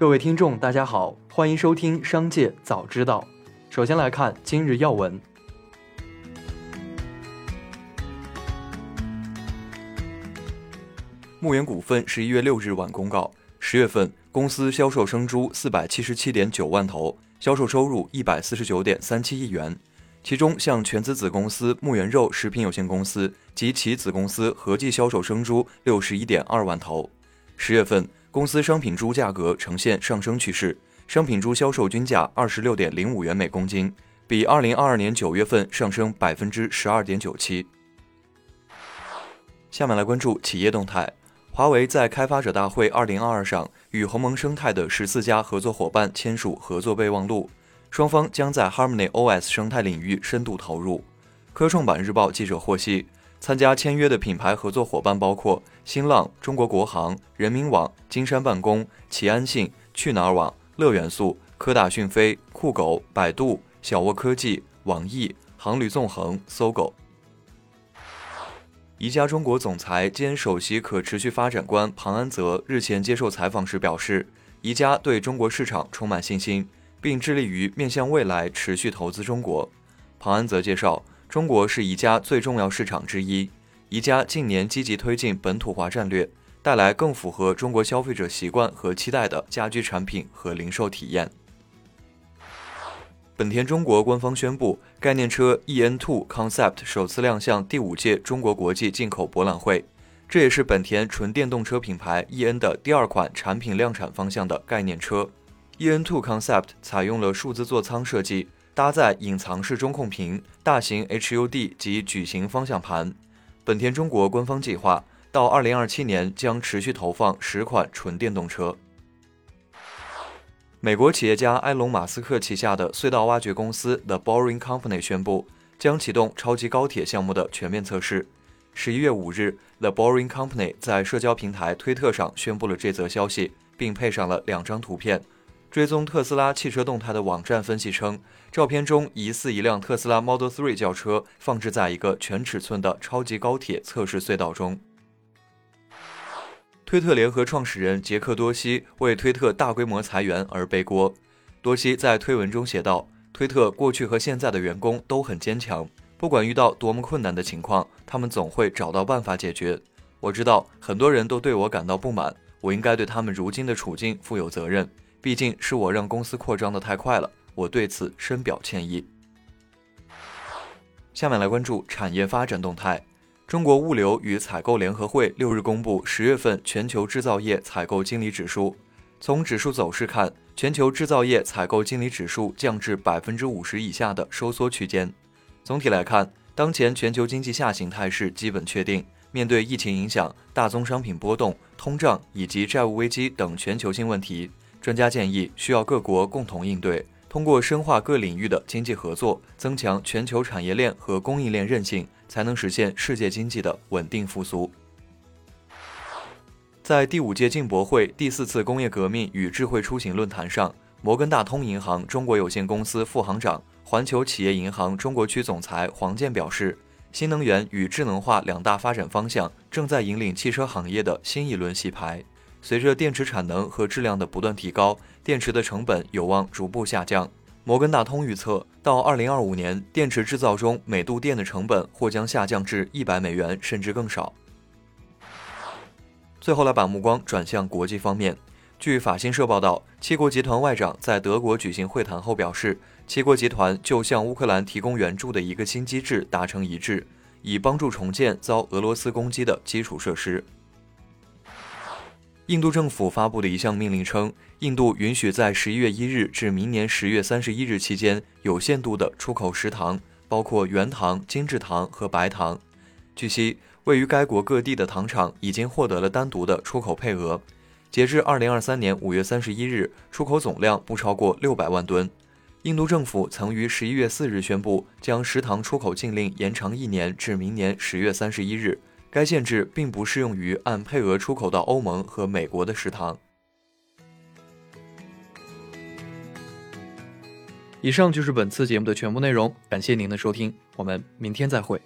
各位听众，大家好，欢迎收听《商界早知道》。首先来看今日要闻。牧原股份十一月六日晚公告，十月份公司销售生猪四百七十七点九万头，销售收入一百四十九点三七亿元。其中，向全资子公司牧原肉食品有限公司及其子公司合计销售生猪六十一点二万头。十月份，公司商品猪价格呈现上升趋势，商品猪销售均价二十六点零五元每公斤，比二零二二年九月份上升百分之十二点九七。下面来关注企业动态。华为在开发者大会二零二二上与鸿蒙生态的十四家合作伙伴签署合作备忘录，双方将在 Harmony OS 生态领域深度投入。科创板日报记者获悉，参加签约的品牌合作伙伴包括新浪、中国国航、人民网、金山办公、齐安信、去哪儿网、乐元素、科大讯飞、酷狗、百度、小沃科技、网易、航旅纵横、搜狗。宜家中国总裁兼首席可持续发展官庞安泽日前接受采访时表示，宜家对中国市场充满信心，并致力于面向未来持续投资中国。庞安泽介绍，中国是宜家最重要市场之一，宜家近年积极推进本土化战略，带来更符合中国消费者习惯和期待的家居产品和零售体验。本田中国官方宣布，概念车 eN2 Concept 首次亮相第五届中国国际进口博览会，这也是本田纯电动车品牌 eN 的第二款产品量产方向的概念车。eN2 Concept 采用了数字座舱设计，搭载隐藏式中控屏、大型 HUD 及矩形方向盘。本田中国官方计划到2027年将持续投放十款纯电动车。美国企业家埃隆·马斯克旗下的隧道挖掘公司 The Boring Company 宣布，将启动超级高铁项目的全面测试。十一月五日，The Boring Company 在社交平台推特上宣布了这则消息，并配上了两张图片。追踪特斯拉汽车动态的网站分析称，照片中疑似一辆特斯拉 Model 3轿车放置在一个全尺寸的超级高铁测试隧道中。推特联合创始人杰克多西为推特大规模裁员而背锅。多西在推文中写道：“推特过去和现在的员工都很坚强，不管遇到多么困难的情况，他们总会找到办法解决。我知道很多人都对我感到不满，我应该对他们如今的处境负有责任。毕竟是我让公司扩张的太快了，我对此深表歉意。”下面来关注产业发展动态。中国物流与采购联合会六日公布十月份全球制造业采购经理指数。从指数走势看，全球制造业采购经理指数降至百分之五十以下的收缩区间。总体来看，当前全球经济下行态势基本确定。面对疫情影响、大宗商品波动、通胀以及债务危机等全球性问题，专家建议需要各国共同应对，通过深化各领域的经济合作，增强全球产业链和供应链韧性。才能实现世界经济的稳定复苏。在第五届进博会第四次工业革命与智慧出行论坛上，摩根大通银行中国有限公司副行长、环球企业银行中国区总裁黄健表示，新能源与智能化两大发展方向正在引领汽车行业的新一轮洗牌。随着电池产能和质量的不断提高，电池的成本有望逐步下降。摩根大通预测，到二零二五年，电池制造中每度电的成本或将下降至一百美元，甚至更少。最后来把目光转向国际方面。据法新社报道，七国集团外长在德国举行会谈后表示，七国集团就向乌克兰提供援助的一个新机制达成一致，以帮助重建遭俄罗斯攻击的基础设施。印度政府发布的一项命令称，印度允许在十一月一日至明年十月三十一日期间有限度的出口食糖，包括原糖、精制糖和白糖。据悉，位于该国各地的糖厂已经获得了单独的出口配额。截至二零二三年五月三十一日，出口总量不超过六百万吨。印度政府曾于十一月四日宣布，将食糖出口禁令延长一年，至明年十月三十一日。该限制并不适用于按配额出口到欧盟和美国的食堂。以上就是本次节目的全部内容，感谢您的收听，我们明天再会。